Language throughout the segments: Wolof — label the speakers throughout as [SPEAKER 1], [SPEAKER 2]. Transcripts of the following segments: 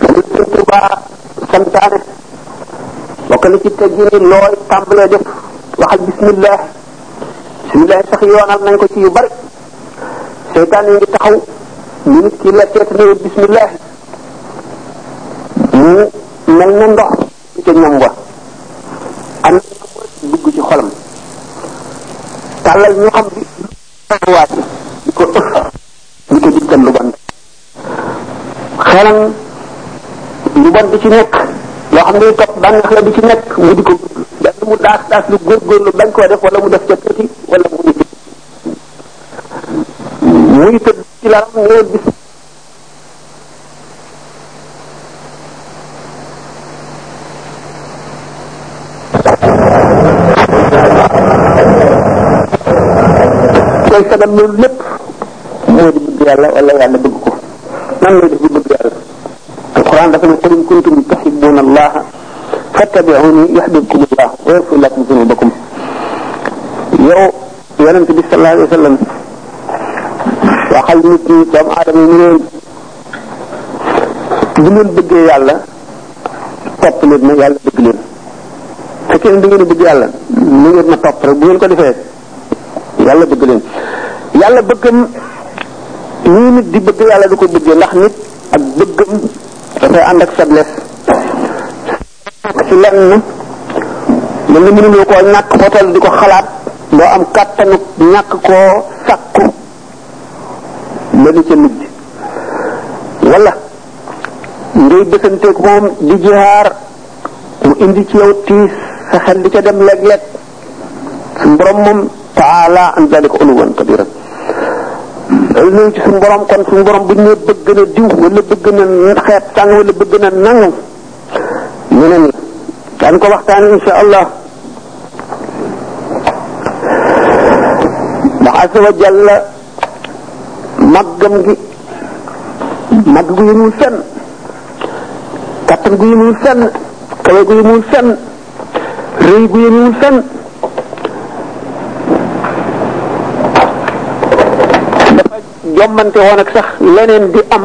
[SPEAKER 1] Sëriñ Tuuba santaane bokk na ci teggi ni looy tàmbalee def waxal bismillah bismillah sax yoonal nañ ko ci yu bari seytaan yi ngi taxaw ñu nit ki la teet ne bismillah mu mel ne ndox ci ca ñam wa am dugg ci xolam tàllal ñu xam bi waat di ko ëf di ko digtal lu bon xelam lu bon di ci nekk loo xam ne topp bànneex la di ci nekk mu di ko benn mu daas daas lu góorgóorlu bañ koo def wala mu def ca tuuti wala mu ngi muy tëdd ci laram ñëw gis koy sabab loolu lépp moo di bëgg yàlla wala yàlla bëgg ko nan lay def bu bëgg yàlla alquran dafa ne qul in kuntum tuhibbuna allaha fattabi'uni yuhbibkum allah wa yaghfir lakum dhunubakum yow yonent bi sallallahu alayhi wa sallam waxal nit ñi doomu aadama yi ñu leen bu ngeen bëggee yàlla topp leen ma yàlla bëgg leen fekkee ne da ngeen a bëgg yàlla na ngeen ma topp rek bu ngeen ko defee yàlla bëgg leen yàlla bëggam ñii nit di bëgg yàlla du ko bëggee ndax nit ak bëggam dafay ànd ak faiblesse ci lenn mën na mënuloo koo ñàkk foo toll di ko xalaat doo am kàttanu ñàkk koo sàkku ba ni ca mujj wala ngay bësanteeg moom di jihaar mu indi ci yow tiis sa xel di ca dem léeg-léeg suñu borom moom taala an dalika uluwan kabira loolu ñëw ci suñu borom kon suñu borom bu ñu nee bëgg na diw wala bëgg na xeet sàng wala bëgg na nangam yeneen la daan ko waxtaane insha allah ndax asa wa jalla màggam gi màgg gu yëmul fenn kattan gu yëmul fenn kawe gu yëmul fenn rëy gu yëmul fenn dafa jombante woon ak sax leneen di am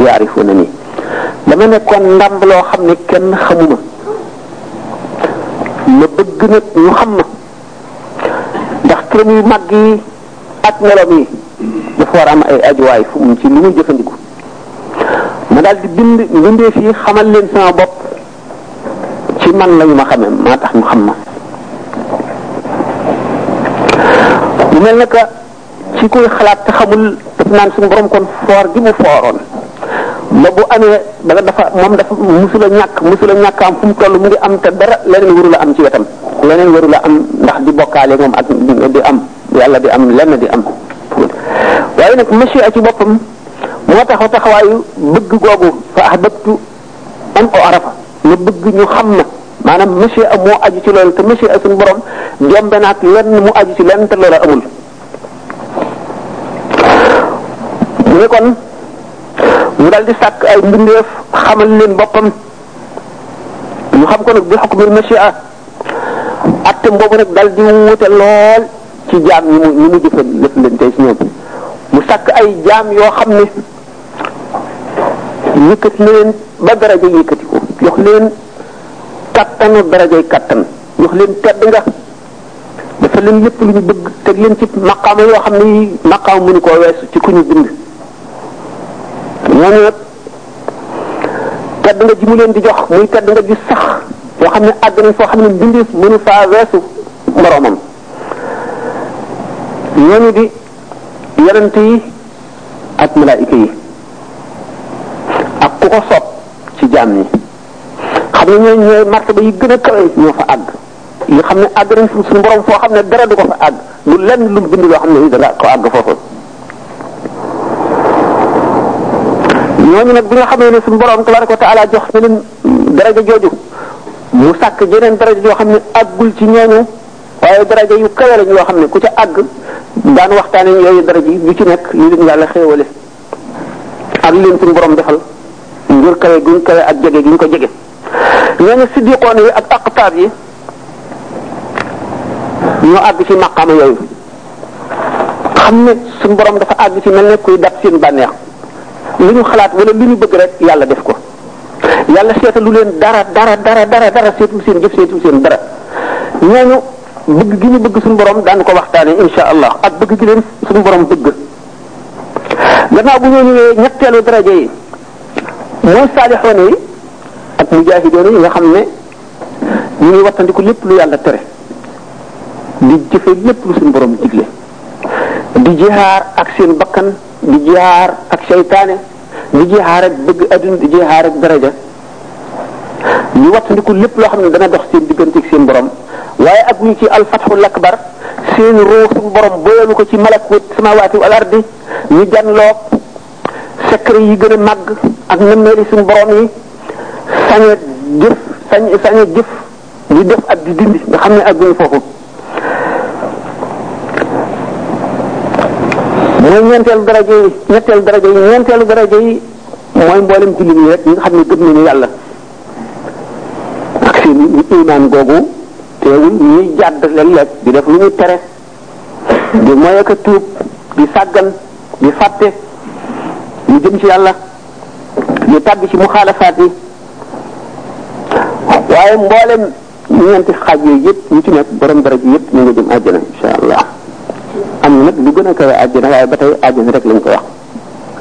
[SPEAKER 1] yaarifuuna nii dama nekkoon ndàmb loo xam ne kenn xamuma ma bëgg nag ñu xam ma ndax turam yu mag yi ak meloom yi dafa war a am ay ajuwaay fu mu ci lu muy jëfandiku ma daal di bind bindee fii xamal leen sama bopp ci man lañu ma xamee maa tax ñu xam ma mu mel ne que ci kuy xalaat te xamul daf naan suñu borom kon foor gi mu fooroon ba bu amee bala dafa moom dafa musula ñàkk musula ñàkk am fu mu toll mu ngi am te dara leneen warula am ci wetam leneen warula am ndax di bokkaale moom ak di am yàlla di am lenn di am waaye nag machia ci boppam moo taxaw taxawaayu bëgg googu fa ahbabtu man o arafa ma bëgg ñu xam ma maanaam monsieur a moo aju ci loolu te monsieur a suñu borom jombe naag lenn mu aju ci lenn te loola amul mu ne kon mu dal di sàkk ay mbindeef xamal leen boppam ñu xam ko nag bi xukmil monsieur a atte boobu nag dal di wute lool ci jaam ñi mu ñi mu jëfal lëf leen tey si ñoom mu sàkk ay jaam yoo xam ne yëkkati na leen ba daraja yëkkati ko jox leen kattanu darajay kattan jox leen tedd nga dafa leen lépp lu ñu bëgg teg leen ci maqaama yoo xam ne yi maqaama mënu koo weesu ci ku ñu bind ñooñu nag tedd nga ji mu leen di jox muy tedd nga ji sax yoo xam ne àgg nañ foo xam ne mbindeef mënu faa weesu moroomam ñooñu di yonent yi ak malaayika yi ak ku ko soob ci jaam ñi xam ne ñooy ñooy martaba yi gën a kawe ñoo fa àgg yi xam ne àgg nañ suñu borom foo xam ne dara du ko fa àgg lu lenn lu mu bind loo xam ne dara ko àgg foofu ñooñu nag bi nga xamee ne suñu borom tabaraka wa taala jox na leen daraja jooju mu sàkk jeneen daraja joo xam ne àggul ci ñooñu waaye daraja yu kawe lañ yoo xam ne ku ca àgg daan waxtaane yooyu daraja yi bu ci nekk li leen yàlla xéewale ak li leen suñu borom defal ngir kawe guñ kawe ak jege gi ñu ko jege nee na siddiqoon yi ak aqtaab yi ñoo àgg ci maqaama yooyu xam ne suñu borom dafa àgg ci mel ne kuy dab seen bànneex lu ñu xalaat wala lu ñu bëgg rek yàlla def ko yàlla seetalu leen dara dara dara dara dara seetul seen jëf seetul seen dara ñooñu bëgg gi ñu bëgg suñu borom daan ko waxtaane insha allah ak bëgg gi leen suñu borom bëgg gannaaw bu ñoo ñëwee ñetteelu daraja yi mooy saalixoone yi ak mujaahidoone yi nga xam ne ñu ngi wattandiku lépp lu yàlla tere di jëfe lépp lu suñu borom digle di jihaar ak seen bakkan di jihaar ak seytaane di jihaar ak bëgg adduna di jihaar ak daraja ñu wattandiku lépp loo xam ne dana dox seen diggante ak seen borom waaye ak ñu ci alfatxul akbar seen ruu suñu borom boyalu ko ci malakut samawaati wal ardi ñu janloog secret yi gën a màgg ak nammeeli suñu borom yi sañ a jëf sañ sañ a jëf di def ak di dindi nga xam ne ak guñu foofu mooy ñeenteelu daraja yi ñetteelu daraja yi ñeenteelu daraja yi mooy mboolem julli nii rek ñi nga xam ne gëm nañu yàlla ak seen iman googu teewul ñuy jàdd léeg-léeg di def lu ñu tere di mooy ak a tuub di sàggan di fàtte ñu jëm ci yàlla ñu tàgg ci muxaalafaat yi waaye mboolem ñeenti xaaj yooyu yëpp ñu ci nekk borom dara ji yëpp ñu nga jëm àjjana insha allah am na nag lu gën a kawe àjjana waaye ba tey àjjana rek lañ ko wax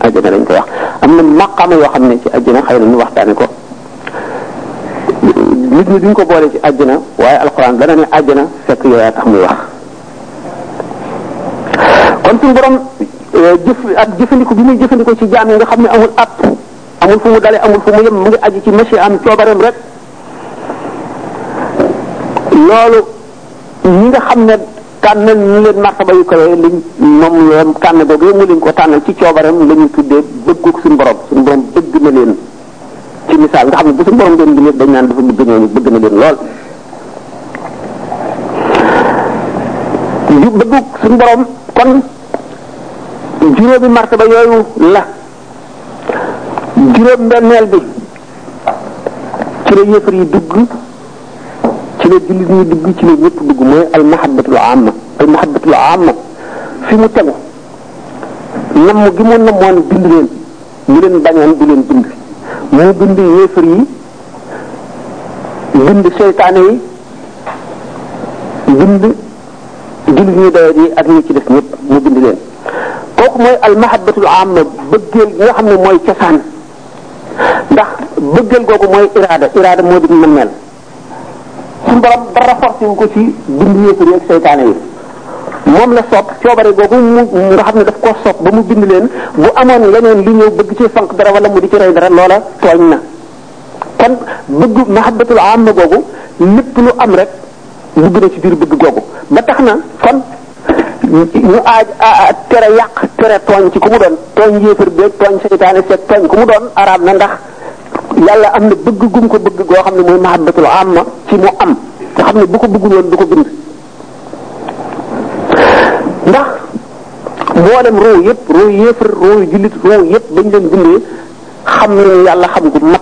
[SPEAKER 1] àjjana lañ ko wax am na maqaama yoo xam ne ci àjjana xëy na ñu waxtaane ko nit ñi duñ ko boole ci àjjana waaye alxuraan dana ne àjjana fekk yooyaa tax muy wax kon suñu borom jëf ak jëfandiku bi muy jëfandiku ci jaam yi nga xam ne amul app amul fu mu dale amul fu mu yem mu ngi aju ci masi am coobareem rek loolu ñi nga xam ne tànnal ñu leen martaba yu kawe liñ moom yoon tànn googu mu leen ko tànnal ci coobareem la ñuy tuddee bëggug suñu borom suñu borom bëgg na leen ci misaal nga xam ne bu suñu borom doon liggéey dañ naan dafa bëgg ñooñu bëgg na leen lool. ju bëggug suñu borom kon juróomi martaba yooyu la. juróom benneel bi ci la yëfar yi dugg ci la jullit ñi dugg ci la ñëpp dugg mooy al mahabbatul amma al mahabbatul amma fi mu tegu namm gi mu nammoon bind leen mu leen bañoon du leen bind mu bind yéefar yi bind seytaane yi bind jullit ñu doye di ak ñi ci def ñëpp mu bind leen kooku mooy al mahabbatul amma bëggeel gi nga xam ne mooy cosaan ndax bëggeel googu mooy iraada iraada moo di mën mel suñu borom dara forcé wu ko ci bind yéefar yi ak seytaane yi moom la sopp coobare googu mu nga xam ne daf koo sopp ba mu bind leen bu amoon leneen li ñëw bëgg ci fanq dara wala mu di ci rey dara loola tooñ na kon bëgg mahabbatul amma googu lépp lu am rek dugg na ci biir bëgg googu ba tax na kon ñu aaj tere yàq tere tooñ ci ku mu doon tooñ yéefar beeg tooñ seytaane seeg tooñ ku mu doon araam na ndax yàlla am na bëgg gum ko bëgg goo xam ne mooy mahabbatul amma ci mu am nga xam ne bu ko bëggul woon du ko bind ndax mboolem roo yëpp roo yéefar roo jullit roo yëpp bañ leen bindee xam nañu yàlla xam gu mat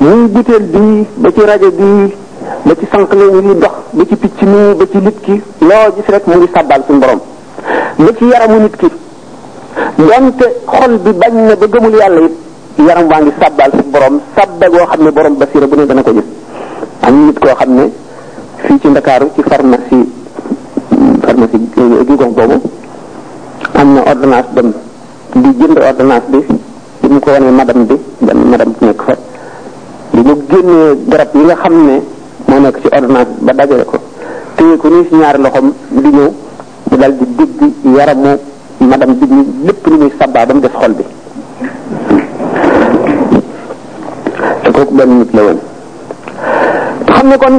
[SPEAKER 1] muy butéel bii ba ci rajo bii ba ci sànq la ñu dox ba ci picc mi ba ci nit ki loo gis rek mu ngi sàbbaal suñu borom ba ci yaramu nit ki donte xol bi bañ na ba gëmul yàlla it yaram waa ngi sàbbaal suñu borom sàbba goo xam ne borom basira bu ne dana ko gis am nit koo xam ne fii ci ndakaaru ci pharmacie pharmacie gi gox boobu am na ordonnance dem di jënd ordonnance bi bi mu ko wanee madame bi dem madame bi nekk fa bi mu génnee garab yi nga xam ne moo nekk ci ordonnance ba dajale ko téye ko nii si ñaari loxoom di ñëw mu dal di dégg yaramu madame bi ñu lépp ni muy sabbaa ba mu def xol bi te kooku benn nit la woon te xam ne kon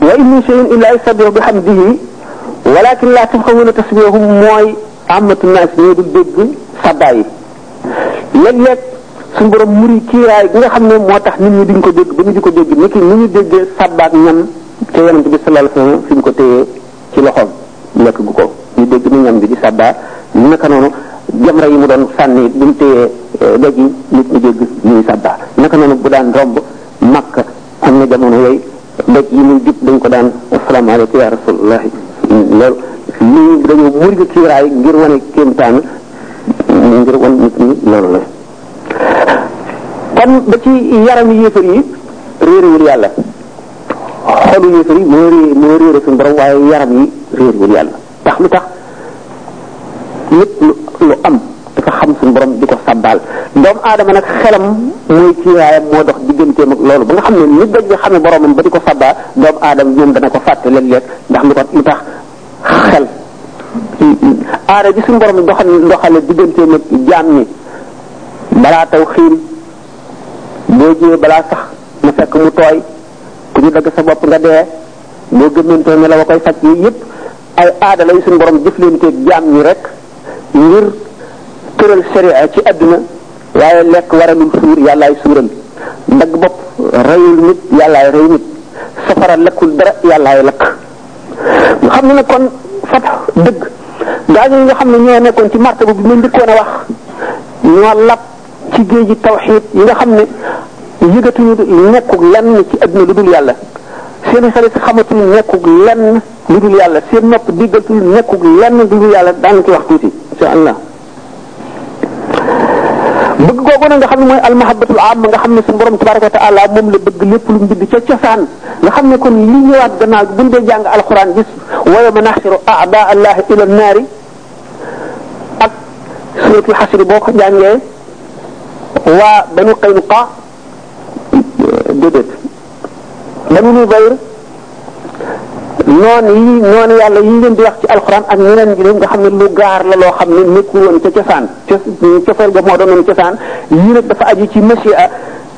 [SPEAKER 1] wa in min shay'in illa yusabbihu bihamdihi walakin la tafqahuna tasbihahum mooy amatu naas ñoo dul dégg sabaa yi léeg-léeg suñu borom muri kiiraay bi nga xam ne moo tax nit ñi duñ ko dégg ba ñu di ko dégg nit ki ni ñu déggee sàbbaak ñam te yonent bi sallallahu alayhi wasallam fi mu ko téyee ci loxoom lekk gu ko ñu dégg ni ñam bi di sàbbaa naka noonu jamra yi mu doon sànni bi mu téyee doj yi nit ñi dégg ñuy sàbbaa naka noonu bu daan romb makka am na jamono yooyu doj yi muy jub dañ ko daan asalaamaaleykum ya rasulullah loolu lii dañoo muur gi kiiraay ngir wane kéemtaan ngir wan nit ñi loolu la kon ba ci yaram yéefar yi réerewul yàlla xolu yéefar yi moo réer moo réere suñu borom waaye yaram yi réerewul yàlla tax lu tax lépp lu lu am dafa xam suñu borom di ko sàbbaal doomu aadama nag xelam mooy ci waayam moo dox digganteem ak loolu ba nga xam ne nit daj bi xamee boromam ba di ko sàbbaa doomu aadama ñoom dana ko fàtte léeg-léeg ndax lu ko lu tax xel aada ji suñu borom doxal doxale digganteem ak jaam ñi balaa taw xiin boo jiyee balaa sax mu fekk mu tooy ku ñu dagg sa bopp nga dee boo gëmmentoo ne la wa koy faj yooyu yëpp ay aada la yu suñu borom jëflanteeg jaam ñi rek ngir tëral sharia ci àdduna waaye lekk waralul suur yàllaay suural ndagg bopp reyul nit yàllaay rey nit safara lakkul dara yàllaay lakk nga xam ne nag kon fat dëgg gaa ñi nga xam ne ñoo nekkoon ci martaba bi ma njëkkoon a wax ñoo lab ci géeji tawxiid yi nga xam ne yëgatuñu nekkug lenn ci àdduna lu dul yàlla seen xarit xamatul nekkug lenn lu dul yàlla seen nopp diggatul nekkug lenn lu dul yàlla daan ci wax tuuti insha allah bëgg googu nag nga xam ne mooy almahabatul am nga xam ne suñu borom tabaraka wa taala moom la bëgg lépp lu mu bind ca cosaan nga xam ne kon li ñëwaat gannaaw bu ñu dee jàng alxuraan gis wa yawma nahshuru a'daa allahi ila naari ak suratul xasri boo ko jàngee waa banu Qaynuqa déedéet banu Nudayr noon yi noon yàlla yi leen di wax ci alxuraan ak ñeneen ñi nga xam ne lu gaar la loo xam ne nekkul woon ca cosaan ca cofeel ga moo doonoon cosaan yii nag dafa aju ci machia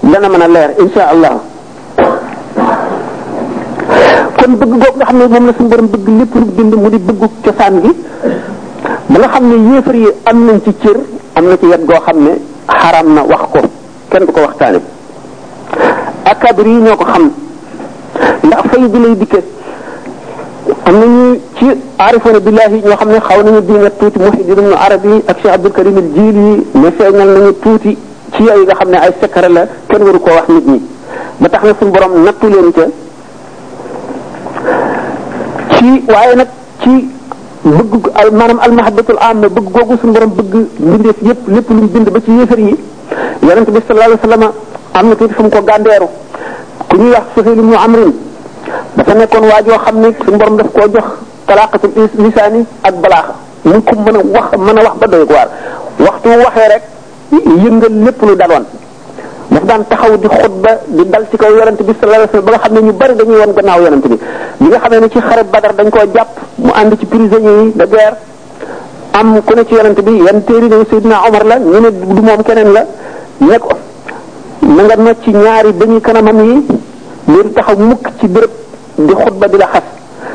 [SPEAKER 1] dana mën a leer insha allah kon bëgg googu nga xam ne moom la suñu borom bëgg lépp lu bind mu di bëggu cosaan gi ba nga xam ne yéefar yi am nañ ci cër am na ci wet goo xam ne xaram na wax ko kenn du ko waxtaane akabir yi ñoo ko xam ndax fay bi lay dikke am nañu ci aarifoona billahi ñoo xam ne xaw nañu diingat tuuti muhyiddin ibn arabi ak cheikh abdul karim al jili ne feeñal nañu tuuti ci yooyu nga xam ne ay secret la kenn waru koo wax nit ñi ba tax na suñu borom nattu leen ca ci waaye nag ci bëgg al maanaam al mahabbatul amma bëgg googu suñu borom bëgg mbindeef yépp lépp lu mu bind ba ci yéefar yi yonente bi sallallahu alayhi wa sallam am na tuuti fu mu ko gàndeeru ku ñuy wax Suhayl ibn Amr dafa nekkoon waa joo xam ne suñu borom daf koo jox talaaqatul lisaani ak balaaxa mu ko mën a wax mën a wax ba doy waar waxtu waxee rek yëngal lépp lu daloon daf daan taxaw di xutba di dal ci kaw yonent bi sallallahu alayhi wasallam ba nga xam ne ñu bari dañuy woon gannaaw yonent bi bi nga xamee ne ci xare Badar dañ koo jàpp mu ànd ci prisonniers yi de guerre am ku ne ci yonent bi yan téeri ne Seydina Omar la ñu ne du moom keneen la ne ko na nga nocc ñaari bañu kanamam yi léegi taxaw mukk ci béréb di xutba di la xas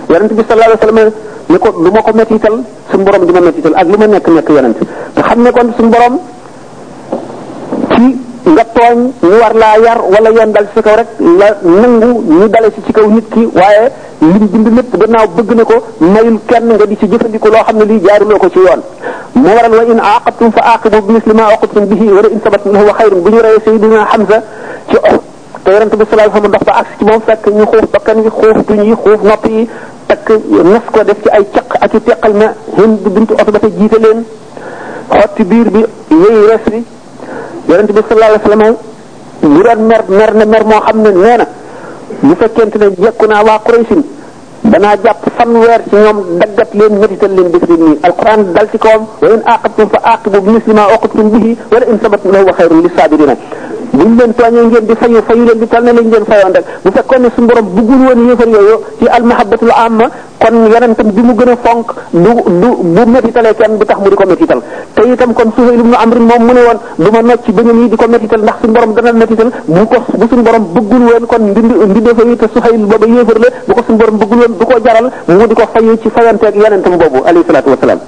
[SPEAKER 1] yonent bi sallallahu alayhi wa sallam ne ko lu ma ko mettital suñu borom di ma mettital ak lu ma nekk nekk yonent nga xam ne kon suñu borom ci nga tooñ ñu war laa yar wala yoon dal ci sa kaw rek la nangu ñu dale si ci kaw nit ki waaye lim bind lépp gannaaw bëgg na ko mayul kenn nga di ci jëfandiku loo xam ne lii jaaruloo ko ci yoon moo waral wa in aaqabtum fa aaqibu bi misli ma uqibtum bihi wa la in sabattum lahu wa xayrun bu ñu reyee Seydina Hamza ci te yonent bi sallallahu alayhi wasallam dox ba ak ci moom fekk ñu xuuf bakkan yi xuuf duñ yi xuuf nopp yi takk nas ko def ci ay caq ak i teqal ma Hind bintu Utba te jiite leen xotti biir bi yëy res bi yonent bi sallallahu alayhi wasallam bu doon mer mer na mer moo xam ne nee na bu fekkente ne jekku naa waa Quraysh danaa jàpp fanweer ci ñoom daggat leen métital leen def leen nii alquran dal ci kawam wa in aqabtum fa aqibu bi misli ma uqibtum bihi wala in sabatum la huwa xayrun lisabirina buñ leen tooñee ngeen di fayu fayu leen di tal ne lañ leen fayoon rek bu fekkoon ne suñu borom bëggul woon yéefar yooyu ci almahabatul amma kon yonentam bi mu gën a fonk du du bu métitalee kenn du tax mu di ko métital te itam kon Suhayl ibn Amr moom mu ne woon du ma nocc ba ñu nii di ko métital ndax suñu borom dana métital bu ko bu suñu borom bëggul woon kon ndindi ndindee fa yi te Suhayl booba yéefar la bu ko suñu borom bëggul woon du ko jaral mu di ko fayu ci fayanteeg yonentam boobu alayhi salaatu wasalaam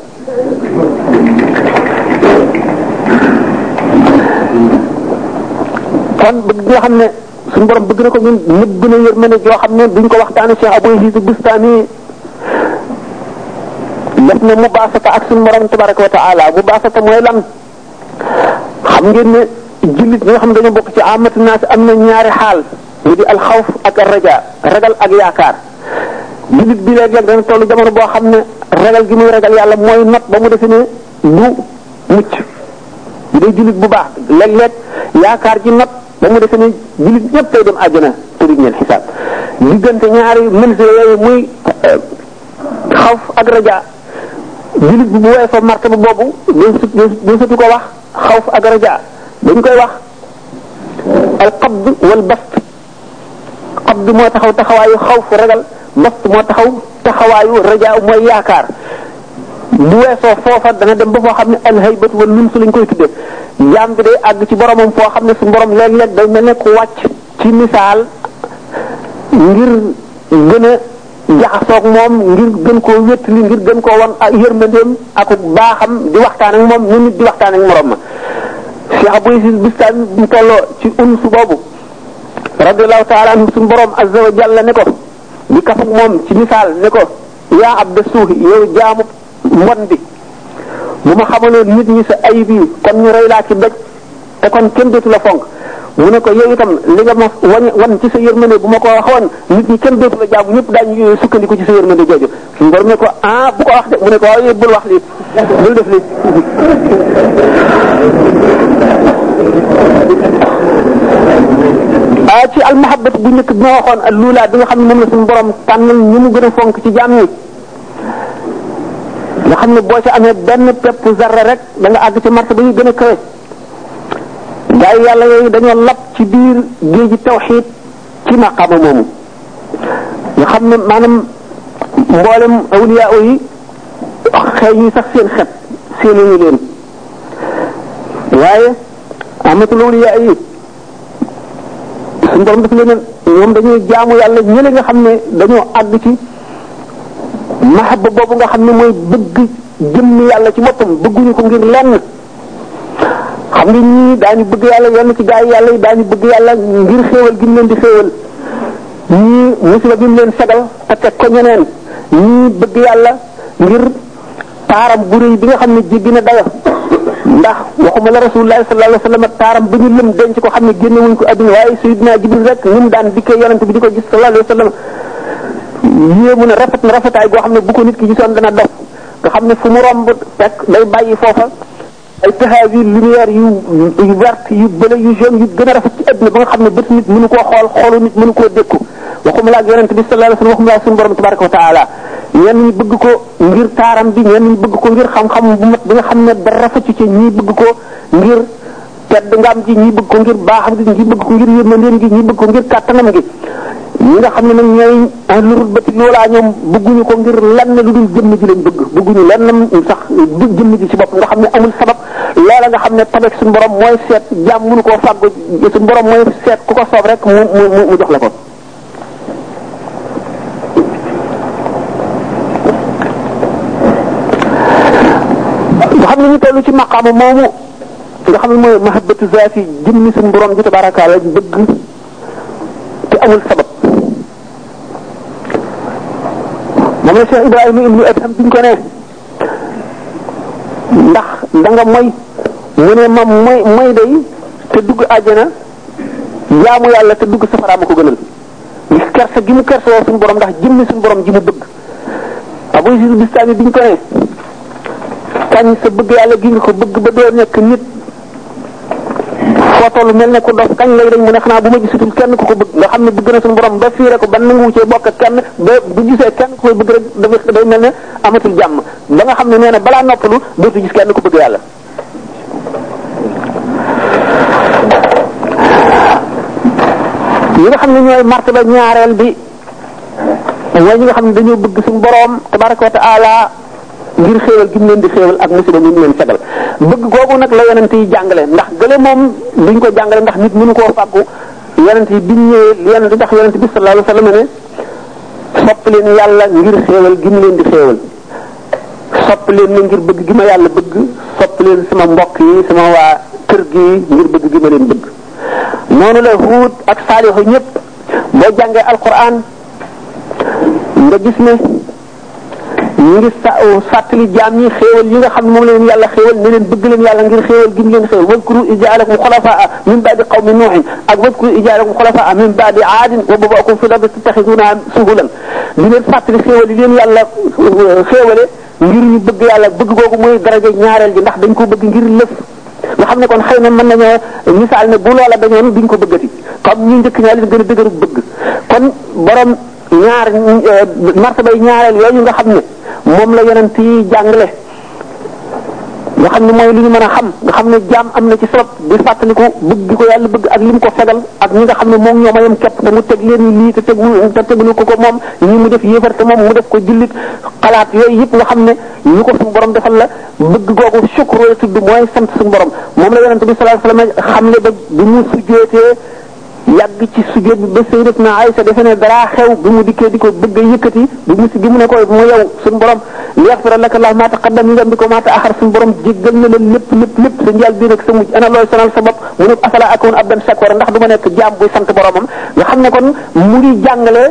[SPEAKER 1] kon bëgg nga xam ne suñu borom bëgg na ko ñun nëbb na yërmande joo xam ne duñ ko waxtaane Cheikh Abou Yazid Bustami def na mu baasata ak suñu borom tabaraka wa taala mu baasata mooy lan xam ngeen ne jullit ñi nga xam ne dañoo bokk ci amatu naas am na ñaari xaal mu di alxawf ak raja ragal ak yaakaar jullit bi léeg-léeg dana toll jamono boo xam ne ragal gi muy ragal yàlla mooy not ba mu defe ne du mucc bu dee jullit bu baax léeg-léeg yaakaar ji not ba mu defe ne jullit ñëpp tey dem àjjana te duñ leen xisaab diggante ñaari mënse yooyu muy xawf ak raja jullit bi bu weesoo martaba boobu deesatu ko wax xawf ak rajaa dañ koy wax al qabd wal bast qabd moo taxaw taxawaayu xawf ragal bast moo taxaw taxawaayu rajaa mooy yaakaar bu weesoo foofa dana dem ba foo xam ne alhaybatu wal lums lañ koy tuddee jaam bi day àgg ci boromam foo xam ne su borom léeg-léeg day mel ne ku wàcc ci misaal ngir gën a jaxasoog moom ngir gën koo wéttali ngir gën koo wan ak yërmandeem ak baaxam di waxtaan ak moom ñu nit di waxtaan ak morom ma Cheikh Abou Yazid Bistami bu tolloo ci unsu boobu radiyallahu taala anhu suñu borom azza wa jalla ne ko di kafak moom ci misaal ne ko yaa abda suuhi yow jaamu mbon bi bu ma xamaloon nit ñi sa ayib yi kon ñu rey laa ci doj te kon kenn dootu la fonk mu ne ko yow itam li nga ma wan wan ci sa yërmande bu ma ko waxoon nit ñi kenn dootu la jaamu ñëpp daañu sukkandiku ci sa yërmande jooju suñu borom ne ko ah bu ko wax de mu ne ko waaw yow bul wax lii bul def lii ah ci almahabat bu njëkk bi ma waxoon ak luulaa bi nga xam ne moom la suñu borom tànnal ñu mu gën a fonk ci jaam ñi nga xam ne boo ci amee benn pepp zarra rek da nga àgg ci marta ba ñu gën a kawe gaa yi yàlla yooyu dañoo lab ci biir géej gi tawxiid ci maqaama moomu nga xam ne maanaam mboolem awliyaa yi xëy yi sax seen xet seen ñu leen waaye amatul awliyaa yi suñu borom dafa leen ñoom dañuy jaamu yàlla ñële nga xam ne dañoo àgg ci mahabba boobu nga xam ne mooy bëgg jëmm yàlla ci boppam bëgguñu ko ngir lenn xam nga ñii daañu bëgg yàlla yenn ci gaa yi yàlla yi daañu bëgg yàlla ngir xéewal gi mu leen di xéewal ñii musiba gi mu leen fegal te teg ko ñeneen ñii bëgg yàlla ngir taaram bu rëy bi nga xam ne jéggi na dayo ndax waxuma la rasulullahi sallallahu alayhi wa sallam taaram bi ñu lëm denc ko xam ne génne wuñ ko adduna waaye sayyidina jibril rek ni mu daan dikkee yonent bi di ko gis sallallahu alayhi wa sallam yéemu na rafet na rafetaay goo xam ne bu ko nit ki gisoon dana dof nga xam ne fu mu romb fekk day bàyyi foofa ay taxaw yu lumière yu yu vert yu bële yu jaune yu gën a rafet ci àdduna ba nga xam ne bët nit mënu koo xool xoolu nit mënu koo dékku waxuma la ak yonent bi sallallahu alayhi wasallam waxuma la ak suñu borom tabaraka wa taala ñenn ñi bëgg ko ngir taaram bi ñenn ñi bëgg ko ngir xam-xam bu mat bi nga xam ne dara rafetu ci ñii bëgg ko ngir tedd ngam ji ñii bëgg ko ngir baaxam gi ñii bëgg ko ngir yërmandeem gi ñii bëgg ko ngir kàttanam gi ñi nga xam ne nag ñooy ahlu rutbati loolaa ñoom bëgguñu ko ngir lenn lu dul jëmm ji lañ bëgg bëgguñu lenn sax du jëmm ji ci bopp nga xam ne amul sabab loola nga xam ne tabek suñu borom mooy seet jaam mënu koo fàggu suñu borom mooy seet ku ko soob rek mu mu mu jox la ko nga xam ne ñu tollu ci maqaama moomu nga xam ne mooy mahabbatu zaati jëmmi suñu borom ji tabaraka la bëgg te amul sabab moom la Cheikh Ibrahima ibnu Adham biñ ko ne ndax da nga moy mu ne ma moy moy day te dugg àjjana jaamu yàlla te dugg safara ma ko gënal gis kersa gi mu kersa woo suñu borom ndax jëmmi suñu borom ji mu bëgg Abu Yazid Bistami biñ ko ne kañ sa bëgg yàlla gi nga ko bëgg ba doo nekk nit foo toll mel ne ku dof kañ lay dañ mu ne xanaa bu ma gisatul kenn ku ko bëgg nga xam ne bëgg na suñu borom ba fiire ko ba nangu cee bokk ak kenn ba bu gisee kenn ku koy bëgg rek dafa day mel ne amatul jàmm ba nga xam ne nee na balaa noppalu dootu gis kenn ku bëgg yàlla ñi nga xam ne ñooy martaba ñaareel bi mooy ñi nga xam ne dañoo bëgg suñu borom tabaraka wa taala ngir xéewal gi mu leen di xéewal ak musiba mi mu leen fegal bëgg googu nag la yonent yi jàngale ndax gële moom duñ ko jàngale ndax nit mënu koo fàggu yonent yi biñ ñëwee yonent yi tax yonent bi sallallahu alayhi wa sallam ne sopp leen yàlla ngir xéewal gi mu leen di xéewal sopp leen ma ngir bëgg gi ma yàlla bëgg sopp leen sama mbokk yi sama waa kër gi ngir bëgg gi ma leen bëgg noonu la Huud ak Saalix ñëpp boo jàngee alquran nga gis ne ñu ngi sa fàttali jaam ñi xéewal yi nga xam ne moom la leen yàlla xéewal ne leen bëgg leen yàlla ngir xéewal gi mu leen xéewal wadkuru iz jaalakum xulafaa min baadi qawmi nuuhin ak wadkuru iz jaalakum xulafaa min baadi aadin wa bawwa'akum fil ardi tattaxiduuna subulan di leen fàttali xéewal yi leen yàlla xéewale ngir ñu bëgg yàlla bëgg googu mooy daraja ñaareel ji ndax dañ ko bëgg ngir lëf nga xam ne kon xëy na mën nañoo misaal ne bu loola dañoon duñ ko bëggati comme ñu njëkk ñaa leen gën a dëgëru bëgg kon borom ñaar martaba yi ñaareel yooyu nga xam ne moom la yonent yi jàngale nga xam ne mooy li ñu mën a xam nga xam ne jaam am na ci sabab di fàttaliku bëgg di ko yàlla bëgg ak li mu ko fegal ak ñi nga xam ne moom ñoo ma yem képp te mu teg leen lii te tegul te tegul ko ko moom ñi mu def yéefar te moom mu def ko jullit xalaat yooyu yëpp nga xam ne lu ko suñu borom defal la bëgg googu sukru la tudd mooy sant suñu borom moom la yonente bi sallallahu alayhi wasallam xam ne ba bi mu sujjootee yàgg ci sujjoot bi ba sayyidatna Aïsa defe ne dara xew bi mu dikkee di ko bëgg a yëkkati bi mu si bi mu ne ko mu yow suñu borom liyaghfira laka Allahu ma taqaddama min dhanbika wa ma ta'akhkhara suñu borom jéggal na la lépp lépp lépp sa njaal biir ak sa mujj ana looy sonal sa bopp mu ne afala akunu abdan shakura ndax du ma nekk jaam buy sant boromam nga xam ne kon mu ngi jàngale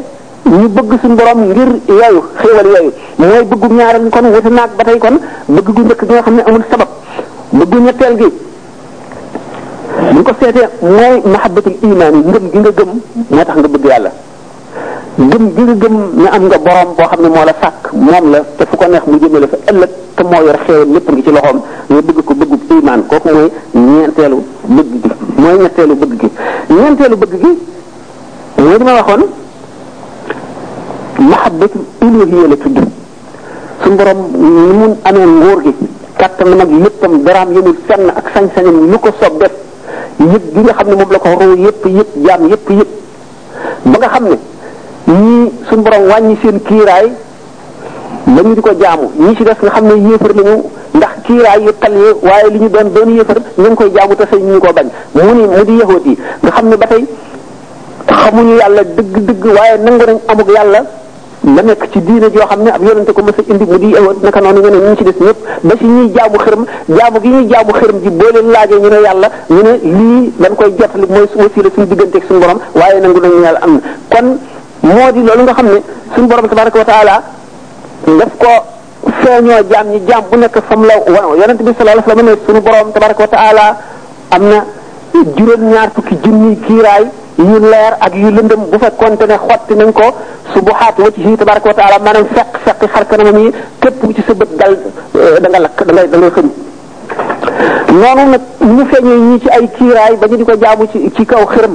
[SPEAKER 1] ñu bëgg suñu borom ngir yooyu xéewal yooyu mooy bëggu ñaareel ñi kon wuti naag ba tey kon bëgg gu njëkk gi nga xam ne amul sabab bëggu ñetteel gi bu ko seetee mooy mahabbatul imaan yi ngëm gi nga gëm moo tax nga bëgg yàlla gëm gi nga gëm ne am nga borom boo xam ne moo la sàkk moom la te fu ko neex mu jëmale fa ëllëg te moo yor xéewal lépp ngi ci loxoom nga bëgg ko bëggu imaan kooku mooy ñeenteelu bëgg gi mooy ñetteelu bëgg gi ñeenteelu bëgg gi yooyu li ma waxoon mahabbatu uluhiyya la tudd suñu borom ni mun amee nguur gi kàttan nag léppam daraam yëmul fenn ak sañ-sañam lu ko soob def yëpp gi nga xam ne moom la ko roo yëpp yëpp jaam yëpp yëpp ba nga xam ne ñii suñu borom wàññi seen kiiraay la ñu di ko jaamu ñi ci def nga xam ne yéefar lañu ndax kiiraay yu tal yi waaye li ñu doon doon yéefar ñu ngi koy jaamu te sañ ñu ko bañ mu ni mu di yahoot yi nga xam ne ba tey xamuñu yàlla dëgg dëgg waaye nangu nañ amug yàlla la nekk ci diine joo xam ne ab yonente ko mës a indi mu di yahoot naka noonu ñu ne ñu ci des ñëpp ba ci ñuy jaamu xërëm jaamu gi ñuy jaamu xërëm ji boo leen laajee ñu ne yàlla ñu ne lii dañ koy jottali mooy su wasiila suñu digganteeg suñu borom waaye nangu nañ yàlla am na kon moo di loolu nga xam ne suñu borom tabaraka wa taala daf ko feeñoo jaam ñi jaam bu nekk fam la wanoo yonent bi sallallahu alayhi wasallam ne suñu borom tabaraka wa taala am na juróom-ñaar fukki junniy kiiraay yu leer ak yu lëndëm bu fekkoonte ne xotti nañ ko subuhaat wajhi tabaraka wa taala maanaam fekk fekk xar kanamam yi képp ku ci sa bët dal da nga lakk da ngay da ngay xëm noonu nag ñu feeñee ñii ci ay kiiraay ba ñu di ko jaamu ci ci kaw xërëm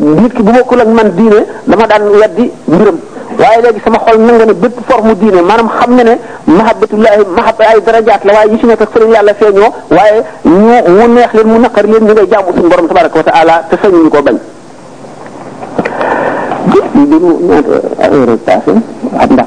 [SPEAKER 1] nit ki bu bokkul ak man diine dama daan weddi mbiram waaye léegi sama xol nangu ne bépp forme diine maanaam xam ne ne mahabbatullahi mahabba ay darajaat la waaye yi ci nekk ak fële yàlla feeñoo waaye ñu mu neex leen mu naqar leen ñu ngay jaamu suñu borom tabaraka wa taala te sañu ñu ko bañ. bi mu ñaata heure passé ndax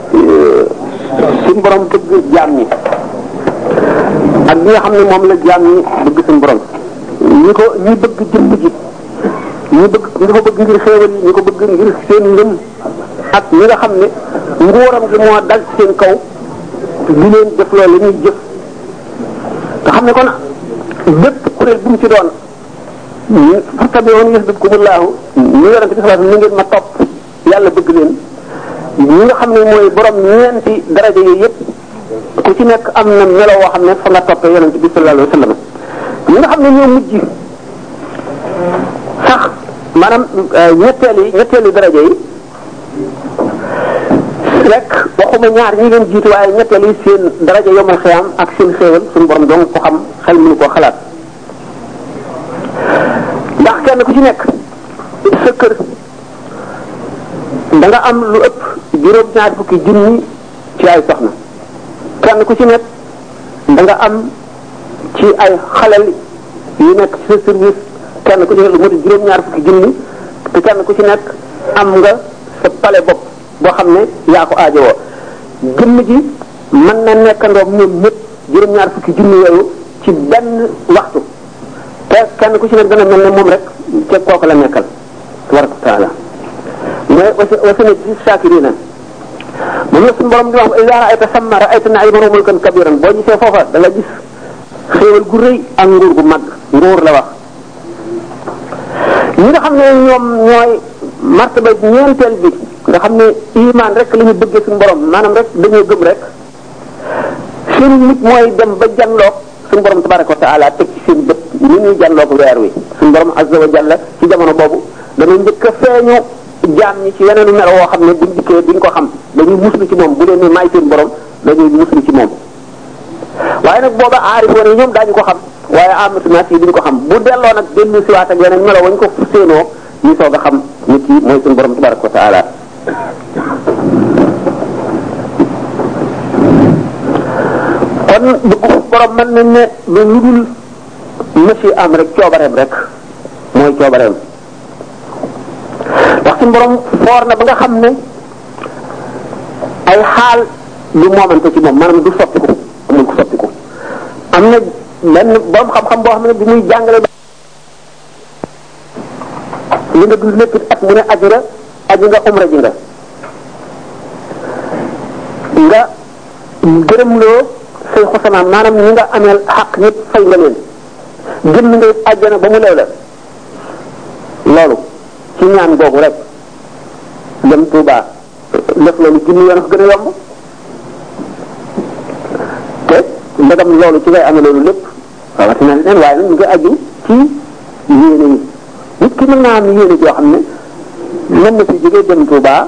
[SPEAKER 1] suñ borom bëgg jaam ñi ak ñi nga xam ne moom la jaam ñi bëgg suñ borom ñi ko ñi bëgg jëmm ji ñi bëgg ñi ko bëgg ngir xéewal yi ñi ko bëgg ngir seen ngëm ak ñi nga xam ne nguuram gi moo dal ci seen kaw di leen def loolu la ñuy jëf nga xam ne kon bépp kuréel bu mu ci doon fattabi'uuni yuhbibkumullaahu ñu yorante bi sallallahu alayhi wa sallam ni ngeen ma topp yàlla bëgg leen ñi nga xam ne mooy borom ñeenti daraja yooyu yëpp ku ci nekk am na melo woo xam ne fa nga toppee yonent bi sallallahu alayhi wa sallam ñi nga xam ne ñoo mujj sax maanaam ñetteel yi ñetteelu daraja yi rek waxuma ñaar ñi leen jiitu waaye ñetteel yi seen daraja yomal xiyaam ak seen xéewal suñu borom dong ko xam xel mënu koo xalaat ndax kenn ku ci nekk sa kër da nga am lu ëpp juróom-ñaar fukki junni ci ay soxna kenn ku ci nekk da nga am ci ay xalal yu nekk ci sa service kenn ku ci nekk lu mot juróom-ñaar fukki junni te kenn ku ci nekk am nga sa pale bopp boo xam ne yaa ko aajowoo jëmm ji mën na nekkandoo ñoom ñëpp juróom-ñaar fukki junni yooyu ci benn waxtu te kenn ku ci nekk dana mel ne moom rek ca kooku la nekkal tabaraka wa taala mais wasana ji shakirina moom la suñu borom di wax ida raayta samma raayta naiman wa mulkan kabiran boo gisee foofa da nga gis xéewal gu rëy ak nguur gu mag nguur la wax ñi nga xam ne ñoom ñooy martaba ñeenteel bi nga xam ne iman rek la ñu bëggee suñu borom maanaam rek dañoo gëm rek seen nit mooy dem ba janloog suñu borom tabaraka wa taala teg ci seen bët ni ñuy jàlloog weer wi suñu borom azza wa jalla ci jamono boobu dana njëkk a feeñu jaam ñi ci yeneen melo woo xam ne buñ dikkee duñ ko xam dañuy muslu ci moom bu leen ne maay seen borom dañuy muslu ci moom waaye nag booba aarifoon yi ñoom daañu ko xam waaye amatu naas yi duñ ko xam bu delloo nag dellu siwaat ak yeneen melo wañ ko séenoo ñu soog a xam nit ki mooy suñu borom tabaraka wa taala kon bëggu borom mën nañ ne ba lu dul monsieur am rek coobareem rek mooy coobareem ndax suñu borom foor na ba nga xam ne ay xaal du moomante ci moom maanaam du soppiku amul ko soppiku am na lenn borom xam-xam boo xam ne bi muy jàngale li nga dund lépp at mu ne aji nga aji nga umra ji nga nga gërëmloo say xosamaam maanaam ñi nga ameel xaq ñëpp fay nga leen gën nga àjjana ba mu leew la loolu ci ñaan googu rek dem Touba def loolu junni yoon gën a yomb te ndegam loolu ci ngay amee loolu lépp rawatina leen waaye nag mu ngi aju ci yéene yi nit ki mën naa am yéene joo xam ne mën na fi jógee dem Touba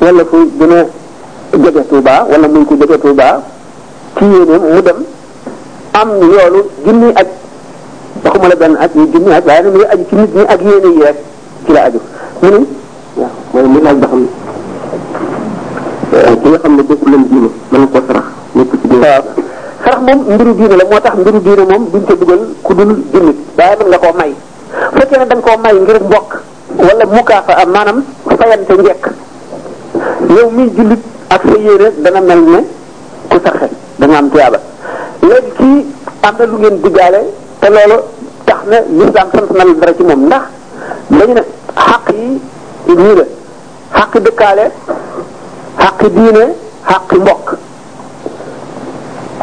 [SPEAKER 1] wala fu gën a jege Touba wala muy ko jege Touba ci yéene mu dem am yoolu junni aj waxuma la benn aj yi junni aj waaye nag mu ngi aju ci nit ñi ak yéene yi rek ci la aju mu ne waaw mooy mu laaj ba xam ki nga xam ne bokku leen diine mën na koo sarax nekk ci diine waaw sarax moom mbiru diine la moo tax mbiru diine moom duñ ca dugal ku dul jullit waaye mën nga koo may bu fekkee ne da nga koo may ngir mbokk wala mukaafa am maanaam fayante njekk yow miy jullit ak sa yére dana mel ne ku sarxe da nga am tuyaaba léegi kii am na lu ngeen diggaale te loolu tax na lislaam sant na la dara ci moom ndax dañu ne xaq yi ñii la xaqi dëkkaale xaqi diine xaqi mbokk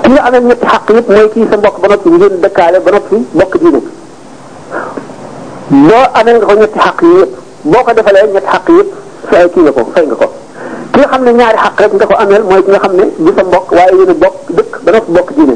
[SPEAKER 1] ki nga amee ñetti xaq yëpp mooy kii sa mbokk ba noppi ngeen dëkkaale ba noppi mbokk diine boo amee nga ko ñetti xaq yi yëpp boo ko defalee ñetti xaq yëpp fay kii nga ko fay nga ko ki nga xam ne ñaari xaq rek nga ko ameel mooy ki nga xam ne du sa mbokk waaye yéen a bokk dëkk ba noppi bokk diine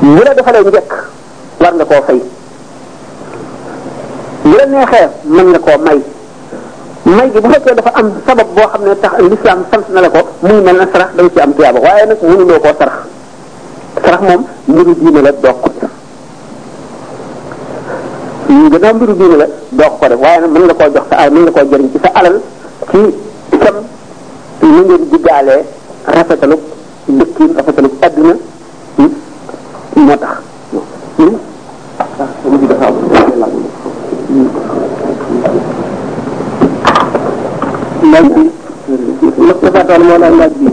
[SPEAKER 1] bu la defalee njëkk war nga koo fay bu la neexee mën nga koo may may gi bu fekkee dafa am sabab boo xam ne tax l'islam sant na la ko muy mel na sarax da nga ci am tuyaaba waaye nag mënuloo koo sarax sarax moom mbiru diine la doog ko def ñu gën a mbiru diine la doog ko def waaye nag mën nga koo jox sa alal mën nga koo jëriñ ci sa alal ci itam ni ngeen digaalee rafetalu dëkkin rafetalu adduna moo tax
[SPEAKER 2] laaj bi Moustapha Tall moo laaj laaj bi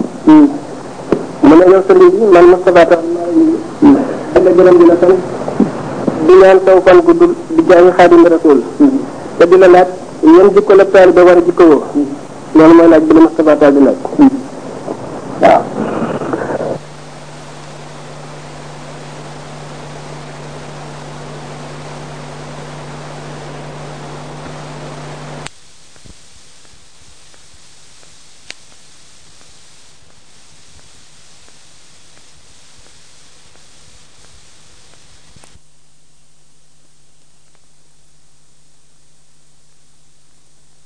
[SPEAKER 2] mu ne yow sëriñ bi man Moustapha Tall maa ngi gërëm di la sant di ñaan taw fan gudd di jaay xaadim rasul te di la laaj yan jikko la taalibe war a jikkowoo loolu mooy laaj bi la Moustapha Tall di laaj
[SPEAKER 1] waaw